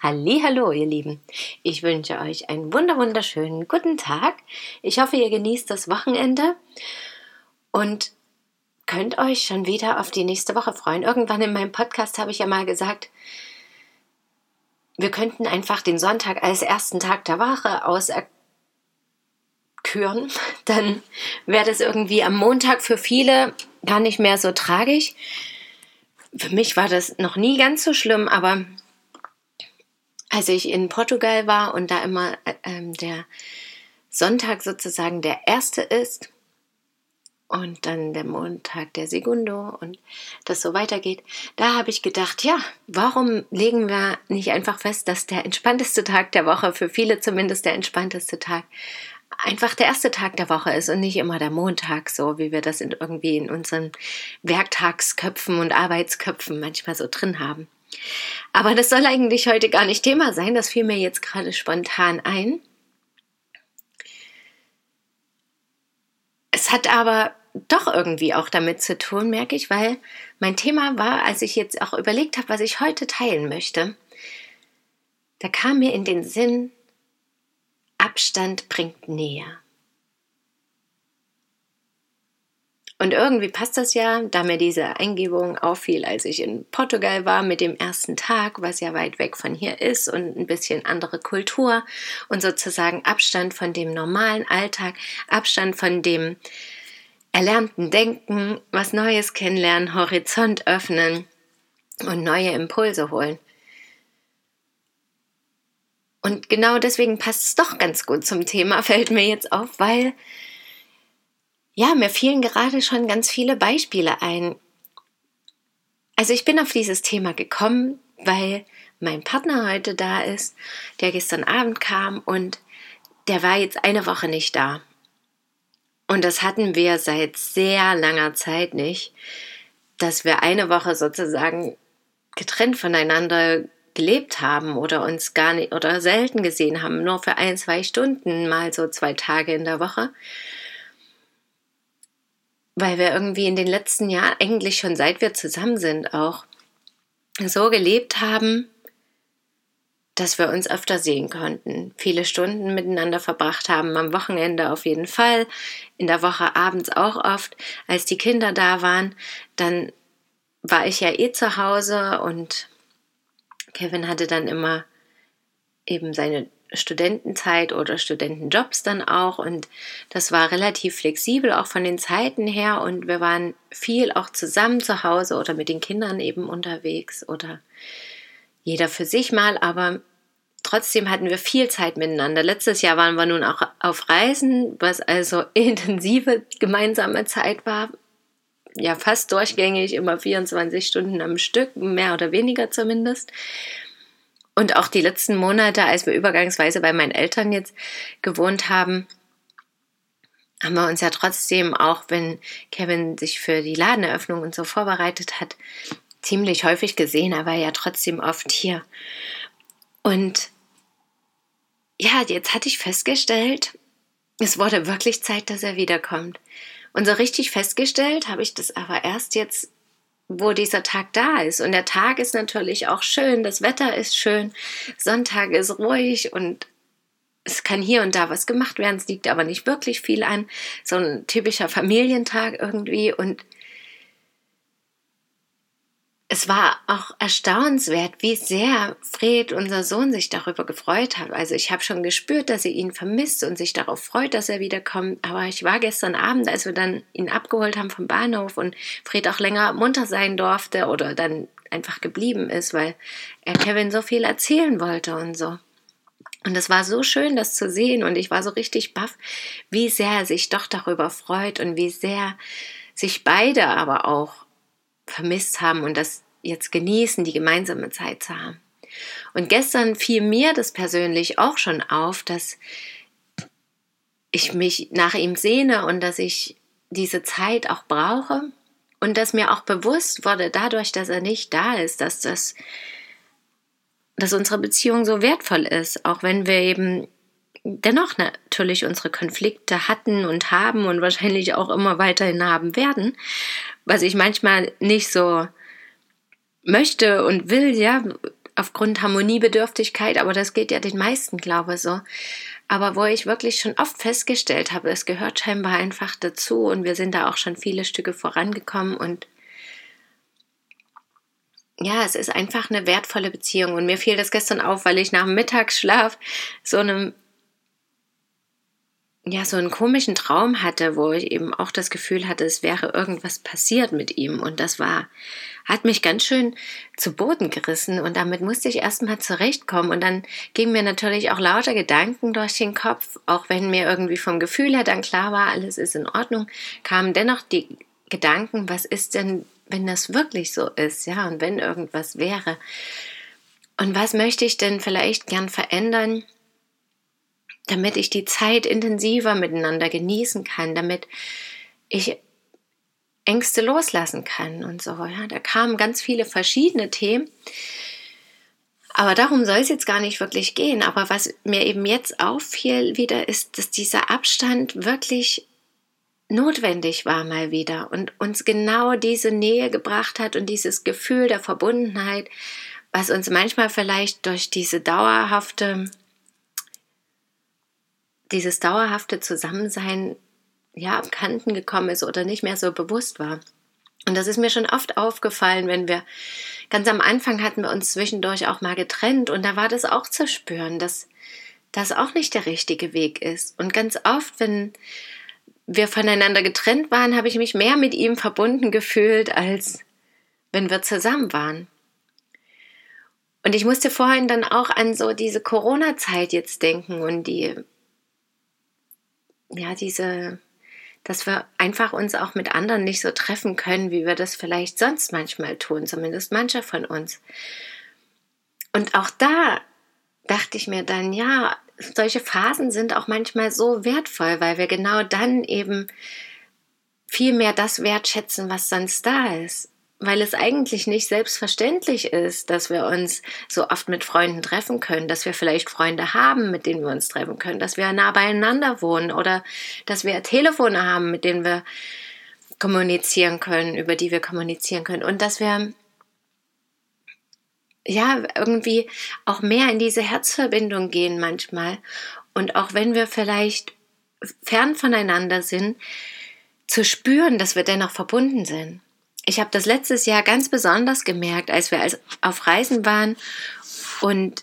Hallo, ihr Lieben. Ich wünsche euch einen wunder wunderschönen guten Tag. Ich hoffe, ihr genießt das Wochenende und könnt euch schon wieder auf die nächste Woche freuen. Irgendwann in meinem Podcast habe ich ja mal gesagt, wir könnten einfach den Sonntag als ersten Tag der Woche auserküren. Dann wäre das irgendwie am Montag für viele gar nicht mehr so tragisch. Für mich war das noch nie ganz so schlimm, aber als ich in Portugal war und da immer äh, ähm, der Sonntag sozusagen der erste ist und dann der Montag der Segundo und das so weitergeht, da habe ich gedacht, ja, warum legen wir nicht einfach fest, dass der entspannteste Tag der Woche, für viele zumindest der entspannteste Tag, einfach der erste Tag der Woche ist und nicht immer der Montag, so wie wir das in, irgendwie in unseren Werktagsköpfen und Arbeitsköpfen manchmal so drin haben. Aber das soll eigentlich heute gar nicht Thema sein, das fiel mir jetzt gerade spontan ein. Es hat aber doch irgendwie auch damit zu tun, merke ich, weil mein Thema war, als ich jetzt auch überlegt habe, was ich heute teilen möchte, da kam mir in den Sinn, Abstand bringt Nähe. Und irgendwie passt das ja, da mir diese Eingebung auffiel, als ich in Portugal war mit dem ersten Tag, was ja weit weg von hier ist und ein bisschen andere Kultur und sozusagen Abstand von dem normalen Alltag, Abstand von dem erlernten Denken, was Neues kennenlernen, Horizont öffnen und neue Impulse holen. Und genau deswegen passt es doch ganz gut zum Thema, fällt mir jetzt auf, weil ja, mir fielen gerade schon ganz viele Beispiele ein. Also ich bin auf dieses Thema gekommen, weil mein Partner heute da ist, der gestern Abend kam und der war jetzt eine Woche nicht da. Und das hatten wir seit sehr langer Zeit nicht, dass wir eine Woche sozusagen getrennt voneinander gelebt haben oder uns gar nicht oder selten gesehen haben, nur für ein, zwei Stunden, mal so zwei Tage in der Woche weil wir irgendwie in den letzten Jahren, eigentlich schon seit wir zusammen sind, auch so gelebt haben, dass wir uns öfter sehen konnten, viele Stunden miteinander verbracht haben, am Wochenende auf jeden Fall, in der Woche abends auch oft. Als die Kinder da waren, dann war ich ja eh zu Hause und Kevin hatte dann immer eben seine Studentenzeit oder Studentenjobs dann auch und das war relativ flexibel auch von den Zeiten her und wir waren viel auch zusammen zu Hause oder mit den Kindern eben unterwegs oder jeder für sich mal, aber trotzdem hatten wir viel Zeit miteinander. Letztes Jahr waren wir nun auch auf Reisen, was also intensive gemeinsame Zeit war. Ja, fast durchgängig, immer 24 Stunden am Stück, mehr oder weniger zumindest. Und auch die letzten Monate, als wir übergangsweise bei meinen Eltern jetzt gewohnt haben, haben wir uns ja trotzdem, auch wenn Kevin sich für die Ladeneröffnung und so vorbereitet hat, ziemlich häufig gesehen. Er war ja trotzdem oft hier. Und ja, jetzt hatte ich festgestellt, es wurde wirklich Zeit, dass er wiederkommt. Und so richtig festgestellt habe ich das aber erst jetzt wo dieser Tag da ist. Und der Tag ist natürlich auch schön, das Wetter ist schön, Sonntag ist ruhig und es kann hier und da was gemacht werden, es liegt aber nicht wirklich viel an. So ein typischer Familientag irgendwie und es war auch erstaunenswert, wie sehr Fred, unser Sohn, sich darüber gefreut hat. Also ich habe schon gespürt, dass er ihn vermisst und sich darauf freut, dass er wiederkommt. Aber ich war gestern Abend, als wir dann ihn abgeholt haben vom Bahnhof und Fred auch länger munter sein durfte oder dann einfach geblieben ist, weil er Kevin so viel erzählen wollte und so. Und es war so schön, das zu sehen und ich war so richtig baff, wie sehr er sich doch darüber freut und wie sehr sich beide aber auch vermisst haben und das jetzt genießen, die gemeinsame Zeit zu haben. Und gestern fiel mir das persönlich auch schon auf, dass ich mich nach ihm sehne und dass ich diese Zeit auch brauche und dass mir auch bewusst wurde, dadurch, dass er nicht da ist, dass das, dass unsere Beziehung so wertvoll ist, auch wenn wir eben dennoch natürlich unsere Konflikte hatten und haben und wahrscheinlich auch immer weiterhin haben werden, was ich manchmal nicht so möchte und will, ja, aufgrund Harmoniebedürftigkeit, aber das geht ja den meisten, glaube ich, so. Aber wo ich wirklich schon oft festgestellt habe, es gehört scheinbar einfach dazu und wir sind da auch schon viele Stücke vorangekommen und ja, es ist einfach eine wertvolle Beziehung und mir fiel das gestern auf, weil ich nach dem Mittagsschlaf so einem ja, so einen komischen Traum hatte, wo ich eben auch das Gefühl hatte, es wäre irgendwas passiert mit ihm. Und das war, hat mich ganz schön zu Boden gerissen. Und damit musste ich erstmal zurechtkommen. Und dann gingen mir natürlich auch lauter Gedanken durch den Kopf, auch wenn mir irgendwie vom Gefühl her dann klar war, alles ist in Ordnung, kamen dennoch die Gedanken, was ist denn, wenn das wirklich so ist, ja, und wenn irgendwas wäre. Und was möchte ich denn vielleicht gern verändern? Damit ich die Zeit intensiver miteinander genießen kann, damit ich Ängste loslassen kann und so. Ja, da kamen ganz viele verschiedene Themen. Aber darum soll es jetzt gar nicht wirklich gehen. Aber was mir eben jetzt auffiel wieder, ist, dass dieser Abstand wirklich notwendig war mal wieder und uns genau diese Nähe gebracht hat und dieses Gefühl der Verbundenheit, was uns manchmal vielleicht durch diese dauerhafte dieses dauerhafte Zusammensein ja abkanten gekommen ist oder nicht mehr so bewusst war. Und das ist mir schon oft aufgefallen, wenn wir ganz am Anfang hatten wir uns zwischendurch auch mal getrennt und da war das auch zu spüren, dass das auch nicht der richtige Weg ist. Und ganz oft, wenn wir voneinander getrennt waren, habe ich mich mehr mit ihm verbunden gefühlt, als wenn wir zusammen waren. Und ich musste vorhin dann auch an so diese Corona-Zeit jetzt denken und die ja, diese, dass wir einfach uns auch mit anderen nicht so treffen können, wie wir das vielleicht sonst manchmal tun, zumindest mancher von uns. Und auch da dachte ich mir dann, ja, solche Phasen sind auch manchmal so wertvoll, weil wir genau dann eben viel mehr das wertschätzen, was sonst da ist weil es eigentlich nicht selbstverständlich ist, dass wir uns so oft mit Freunden treffen können, dass wir vielleicht Freunde haben, mit denen wir uns treffen können, dass wir nah beieinander wohnen oder dass wir Telefone haben, mit denen wir kommunizieren können, über die wir kommunizieren können. Und dass wir ja irgendwie auch mehr in diese Herzverbindung gehen manchmal. Und auch wenn wir vielleicht fern voneinander sind, zu spüren, dass wir dennoch verbunden sind ich habe das letztes Jahr ganz besonders gemerkt, als wir auf Reisen waren und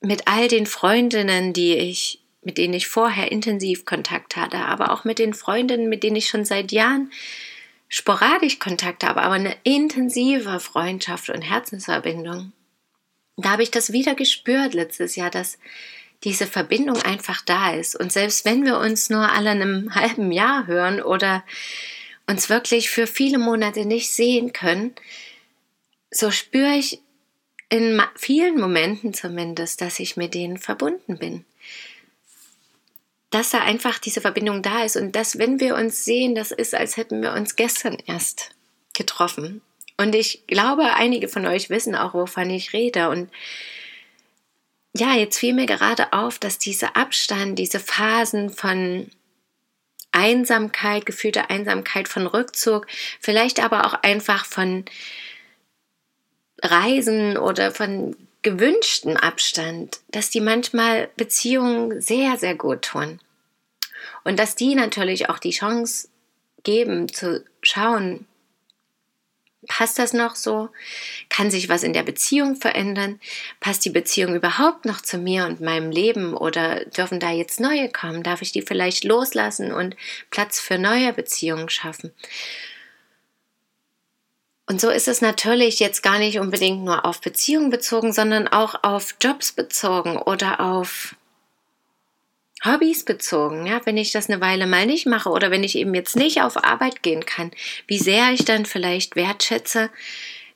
mit all den Freundinnen, die ich, mit denen ich vorher intensiv Kontakt hatte, aber auch mit den Freundinnen, mit denen ich schon seit Jahren sporadisch Kontakt habe, aber eine intensive Freundschaft und Herzensverbindung. Da habe ich das wieder gespürt letztes Jahr, dass diese Verbindung einfach da ist. Und selbst wenn wir uns nur alle einem halben Jahr hören oder uns wirklich für viele Monate nicht sehen können, so spüre ich in vielen Momenten zumindest, dass ich mit denen verbunden bin. Dass da einfach diese Verbindung da ist und dass, wenn wir uns sehen, das ist, als hätten wir uns gestern erst getroffen. Und ich glaube, einige von euch wissen auch, wovon ich rede. Und ja, jetzt fiel mir gerade auf, dass dieser Abstand, diese Phasen von Einsamkeit, gefühlte Einsamkeit von Rückzug, vielleicht aber auch einfach von Reisen oder von gewünschtem Abstand, dass die manchmal Beziehungen sehr, sehr gut tun. Und dass die natürlich auch die Chance geben zu schauen, Passt das noch so? Kann sich was in der Beziehung verändern? Passt die Beziehung überhaupt noch zu mir und meinem Leben oder dürfen da jetzt neue kommen? Darf ich die vielleicht loslassen und Platz für neue Beziehungen schaffen? Und so ist es natürlich jetzt gar nicht unbedingt nur auf Beziehungen bezogen, sondern auch auf Jobs bezogen oder auf Hobbys bezogen, ja, wenn ich das eine Weile mal nicht mache oder wenn ich eben jetzt nicht auf Arbeit gehen kann, wie sehr ich dann vielleicht wertschätze,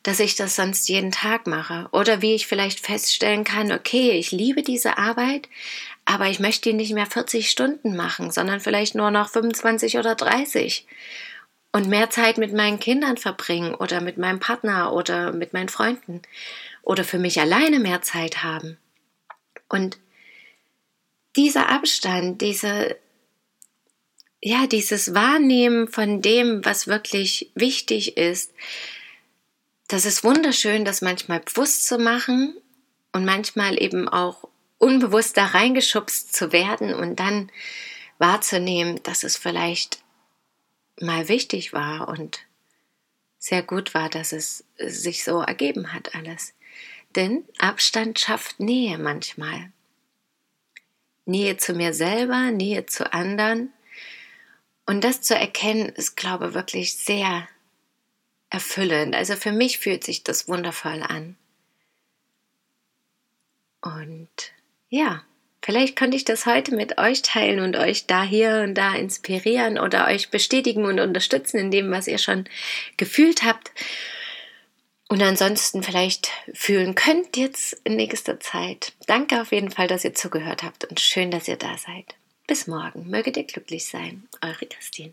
dass ich das sonst jeden Tag mache oder wie ich vielleicht feststellen kann, okay, ich liebe diese Arbeit, aber ich möchte die nicht mehr 40 Stunden machen, sondern vielleicht nur noch 25 oder 30 und mehr Zeit mit meinen Kindern verbringen oder mit meinem Partner oder mit meinen Freunden oder für mich alleine mehr Zeit haben. Und dieser Abstand, diese, ja, dieses Wahrnehmen von dem, was wirklich wichtig ist, das ist wunderschön, das manchmal bewusst zu machen und manchmal eben auch unbewusst da reingeschubst zu werden und dann wahrzunehmen, dass es vielleicht mal wichtig war und sehr gut war, dass es sich so ergeben hat alles. Denn Abstand schafft Nähe manchmal. Nähe zu mir selber, Nähe zu anderen. Und das zu erkennen, ist, glaube ich, wirklich sehr erfüllend. Also für mich fühlt sich das wundervoll an. Und ja, vielleicht konnte ich das heute mit euch teilen und euch da hier und da inspirieren oder euch bestätigen und unterstützen in dem, was ihr schon gefühlt habt und ansonsten vielleicht fühlen könnt jetzt in nächster Zeit. Danke auf jeden Fall, dass ihr zugehört habt und schön, dass ihr da seid. Bis morgen, möget ihr glücklich sein. Eure Christine.